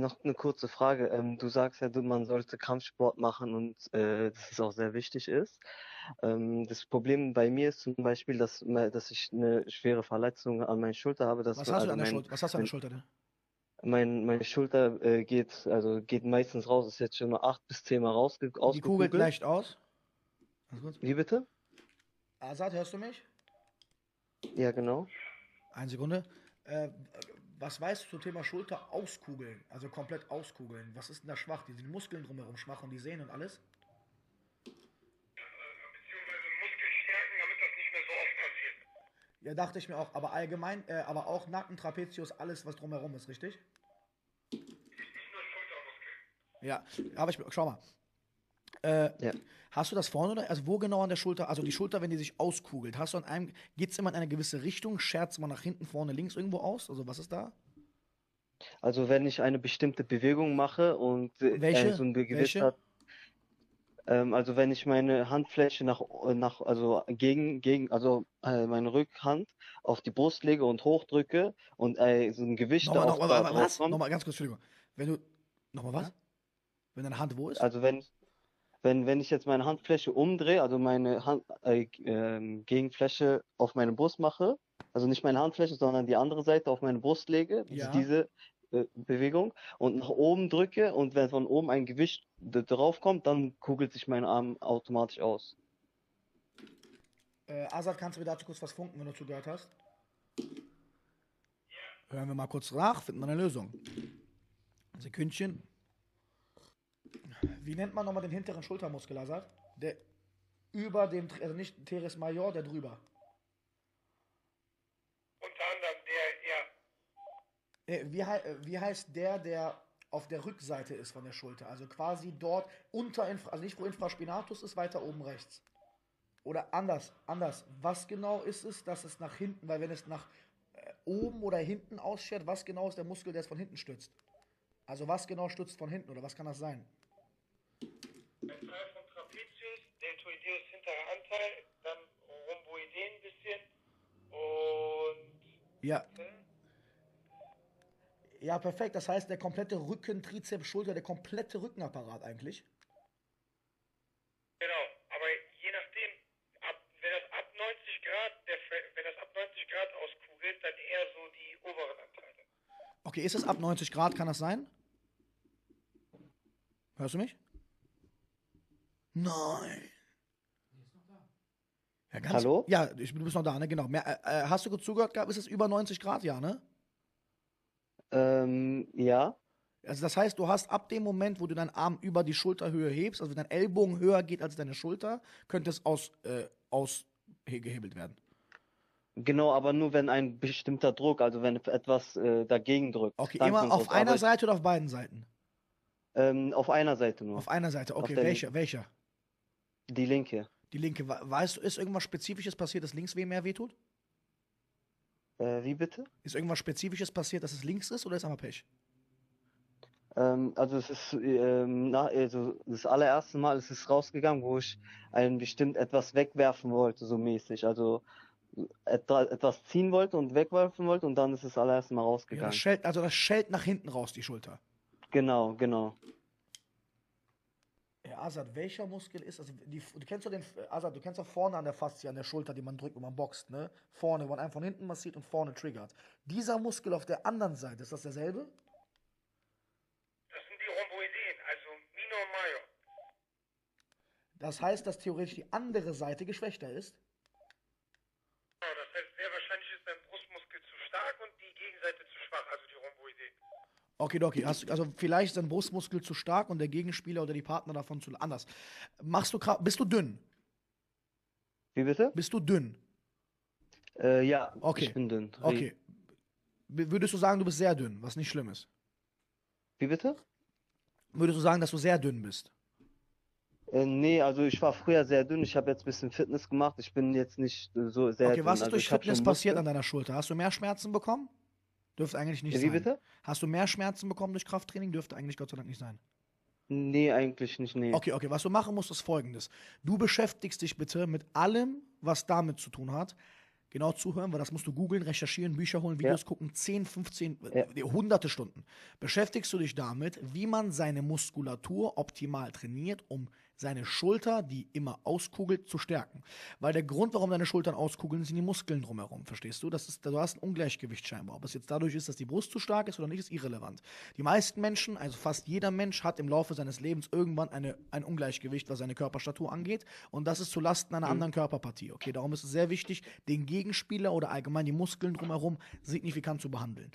Noch eine kurze Frage. Ähm, du sagst ja, man sollte Kampfsport machen und äh, dass es auch sehr wichtig ist. Ähm, das Problem bei mir ist zum Beispiel, dass, dass ich eine schwere Verletzung an meiner Schulter habe. Was hast also du an der mein, Schulter? Was hast du an der Schulter denn? mein, meine Schulter äh, geht, also geht meistens raus, ist jetzt schon mal acht bis zehn Mal rausge Die kugelt ausgekugelt. leicht aus. Wie bitte? Azad, hörst du mich? Ja, genau. Eine Sekunde. Äh, was weißt du zum Thema Schulter auskugeln? Also komplett auskugeln. Was ist denn da schwach? Die sind Muskeln drumherum schwach und die Sehnen und alles? beziehungsweise Muskeln stärken, damit das nicht mehr so oft passiert. Ja, dachte ich mir auch. Aber allgemein, äh, aber auch Nacken, Trapezius, alles, was drumherum ist, richtig? Ja, aber ich, schau mal. Äh, Ja. Hast du das vorne oder? Also wo genau an der Schulter? Also die Schulter, wenn die sich auskugelt, hast du an einem, geht es immer in eine gewisse Richtung? Scherzt man nach hinten, vorne, links irgendwo aus? Also was ist da? Also wenn ich eine bestimmte Bewegung mache und äh, Welche? so ein Welche? gewisser, ähm, also wenn ich meine Handfläche nach, nach also gegen, gegen, also äh, meine Rückhand auf die Brust lege und hochdrücke und äh, so ein Gewicht Nochmal, auch nochmal, was? kommt. Nochmal ganz kurz, Entschuldigung. Wenn du, nochmal was? Wenn deine Hand wo ist? Also wenn, wenn, wenn ich jetzt meine Handfläche umdrehe, also meine Hand, äh, ähm, Gegenfläche auf meine Brust mache, also nicht meine Handfläche, sondern die andere Seite auf meine Brust lege, Ja. diese äh, Bewegung, und nach oben drücke und wenn von oben ein Gewicht d- drauf kommt, dann kugelt sich mein Arm automatisch aus. Äh, Azad, kannst du mir dazu kurz was funken, wenn du zugehört hast? Hören wir mal kurz nach, finden wir eine Lösung. Sekündchen. Wie nennt man nochmal den hinteren Schultermuskel, Azad? Der über dem, also nicht Teres Major, der drüber. Unter anderem der, ja, Äh, wie, hei- äh, wie heißt der, der auf der Rückseite ist von der Schulter? Also quasi dort unter, Infra also nicht wo Infraspinatus ist, weiter oben rechts. Oder anders, anders. Was genau ist es, dass es nach hinten, weil wenn es nach äh, oben oder hinten ausschert, was genau ist der Muskel, der es von hinten stützt? Also was genau stützt von hinten oder was kann das sein? Trapezius, Deltoideus hinterer Anteil, dann Rhomboideen ein bisschen und Ja. Ja, perfekt. Das heißt, der komplette Rücken, Trizeps, Schulter, der komplette Rückenapparat eigentlich. genau. Aber je nachdem, ab, wenn das ab 90 Grad, der, wenn das ab 90 Grad auskugelt, dann eher so die oberen Anteile. Okay, ist es ab 90 Grad, kann das sein? Hörst du mich? Nein. Ja, ganz, Hallo? Ja, ich, du bist noch da, ne? Genau. Mehr, äh, äh, hast du gut zugehört gehabt? Ist es über 90 Grad? Ja, ne? Ähm, ja, Also das heißt, du hast ab dem Moment, wo du deinen Arm über die Schulterhöhe hebst, also wenn dein Ellbogen höher geht als deine Schulter, könnte es aus, äh, ausgehebelt werden. genau, aber nur wenn ein bestimmter Druck, also wenn etwas äh, dagegen drückt, Okay, immer auf einer Seite oder auf beiden Seiten? ähm, auf einer Seite nur, Auf einer Seite, okay. Welcher? Welcher? Die linke. Die linke. We- Weißt du, ist irgendwas Spezifisches passiert, dass links weh mehr wehtut? Äh, wie bitte? Ist irgendwas Spezifisches passiert, dass es links ist oder ist einfach Pech? Ähm, also es ist ähm, na, also das allererste Mal ist es rausgegangen, wo ich ein bestimmt etwas wegwerfen wollte, so mäßig. Also etwa, etwas ziehen wollte und wegwerfen wollte und dann ist es allererste Mal Ja, rausgegangen. das schellt, also das schellt nach hinten raus, die Schulter. Genau, genau. Ja, Azad, welcher Muskel ist, also die, du kennst doch den, Azad, du kennst doch vorne an der Faszie, an der Schulter, die man drückt, wenn man boxt, ne? Vorne, wo man einen von hinten massiert und vorne triggert. Dieser Muskel auf der anderen Seite, ist das derselbe? Das sind die Rhomboideen, also Minor und Major. Das heißt, dass theoretisch die andere Seite geschwächter ist? Genau, das heißt, sehr wahrscheinlich ist dein Brustmuskel zu stark und die Gegenseite zu schwach, also die Rhomboideen. Okay, okay. Hast, also vielleicht ist dein Brustmuskel zu stark und der Gegenspieler oder die Partner davon zu anders. Machst du bist du dünn? Wie bitte? Bist du dünn? Äh, ja, Okay. ich bin dünn. Okay. Würdest du sagen, du bist sehr dünn, was nicht schlimm ist? Wie bitte? Würdest du sagen, dass du sehr dünn bist? Äh, nee, also ich war früher sehr dünn. Ich habe jetzt ein bisschen Fitness gemacht. Ich bin jetzt nicht so sehr Okay, was dünn. ist Also durch Fitness passiert an deiner Schulter? Hast du mehr Schmerzen bekommen? Dürfte eigentlich nicht Wie sein. bitte? Hast du mehr Schmerzen bekommen durch Krafttraining? Dürfte eigentlich Gott sei Dank nicht sein. Nee, eigentlich nicht, nee. Okay, okay, was du machen musst, ist folgendes. Du beschäftigst dich bitte mit allem, was damit zu tun hat. genau zuhören, weil das musst du googeln, recherchieren, Bücher holen, Videos Ja. gucken, 10, 15, Ja. äh, hunderte Stunden. Beschäftigst du dich damit, wie man seine Muskulatur optimal trainiert, um seine Schulter, die immer auskugelt, zu stärken. Weil der Grund, warum deine Schultern auskugeln, sind die Muskeln drumherum, verstehst du? Das ist, du hast ein Ungleichgewicht scheinbar. Ob es jetzt dadurch ist, dass die Brust zu stark ist oder nicht, ist irrelevant. Die meisten Menschen, also fast jeder Mensch, hat im Laufe seines Lebens irgendwann eine, ein Ungleichgewicht, was seine Körperstatur angeht. Und das ist zulasten einer anderen Körperpartie. Okay, darum ist es sehr wichtig, den Gegenspieler oder allgemein die Muskeln drumherum signifikant zu behandeln.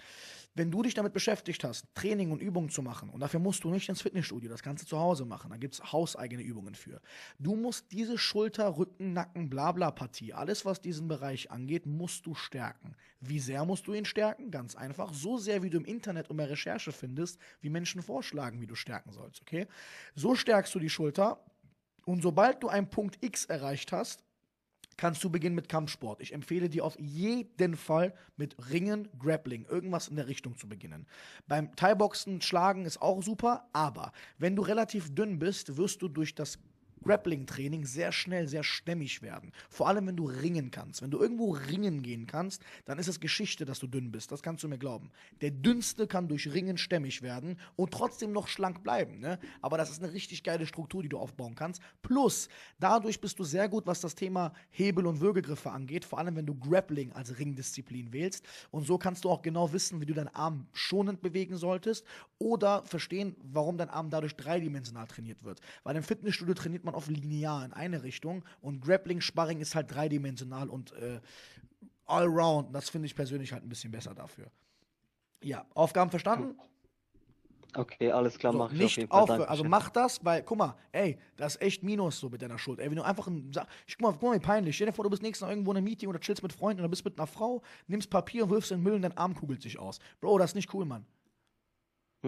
Wenn du dich damit beschäftigt hast, Training und Übungen zu machen, und dafür musst du nicht ins Fitnessstudio, das kannst du zu Hause machen, da gibt es hauseigene Übungen für. Du musst diese Schulter, Rücken, Nacken, blabla Partie, alles was diesen Bereich angeht, musst du stärken. Wie sehr musst du ihn stärken? Ganz einfach, so sehr wie du im Internet und bei Recherche findest, wie Menschen vorschlagen, wie du stärken sollst, okay? So stärkst du die Schulter und sobald du einen Punkt X erreicht hast, kannst du beginnen mit Kampfsport. Ich empfehle dir auf jeden Fall mit Ringen, Grappling, irgendwas in der Richtung zu beginnen. Beim Thai-Boxen, Schlagen ist auch super, aber wenn du relativ dünn bist, wirst du durch das Grappling-Training sehr schnell sehr stämmig werden. Vor allem, wenn du ringen kannst. Wenn du irgendwo ringen gehen kannst, dann ist es Geschichte, dass du dünn bist. Das kannst du mir glauben. Der Dünnste kann durch Ringen stämmig werden und trotzdem noch schlank bleiben. Ne? Aber das ist eine richtig geile Struktur, die du aufbauen kannst. Plus, dadurch bist du sehr gut, was das Thema Hebel- und Würgegriffe angeht. Vor allem, wenn du Grappling als Ringdisziplin wählst. Und so kannst du auch genau wissen, wie du deinen Arm schonend bewegen solltest oder verstehen, warum dein Arm dadurch dreidimensional trainiert wird. Weil im Fitnessstudio trainiert man oft linear in eine Richtung und Grappling, Sparring ist halt dreidimensional und äh, allround. Das finde ich persönlich halt ein bisschen besser dafür. Ja, Aufgaben verstanden? Okay, alles klar, So, mach ich auf nicht jeden Fall. aufhören. Also Dankeschön. mach das, weil, guck mal, ey, das ist echt Minus so mit deiner Schuld. Ey, wenn du einfach ein, ich, guck mal, guck mal, wie peinlich. Stell dir vor, du bist nächstes Mal irgendwo in einem Meeting oder chillst mit Freunden oder bist mit einer Frau, nimmst Papier und wirfst in den Müll und dein Arm kugelt sich aus. Bro, das ist nicht cool, Mann.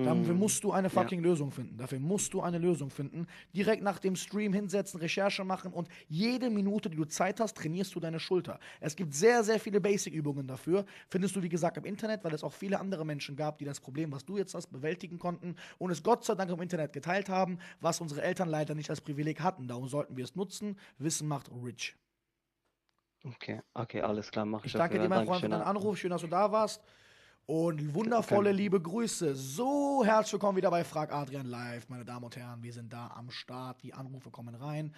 Dafür Hm, musst du eine fucking Lösung finden. Dafür musst du eine Lösung finden. Direkt nach dem Stream hinsetzen, Recherche machen und jede Minute, die du Zeit hast, trainierst du deine Schulter. Es gibt sehr, sehr viele Basic-Übungen dafür. Findest du, wie gesagt, im Internet, weil es auch viele andere Menschen gab, die das Problem, was du jetzt hast, bewältigen konnten und es Gott sei Dank im Internet geteilt haben, was unsere Eltern leider nicht als Privileg hatten. Darum sollten wir es nutzen. Wissen macht rich. Okay, okay, alles klar, mach ich Ich danke dir, mein. Freund, für deinen Anruf. Schön, dass du da warst. Und wundervolle liebe Grüße. So, herzlich willkommen wieder bei Frag Adrian Live. Meine Damen und Herren, wir sind da am Start. Die Anrufe kommen rein.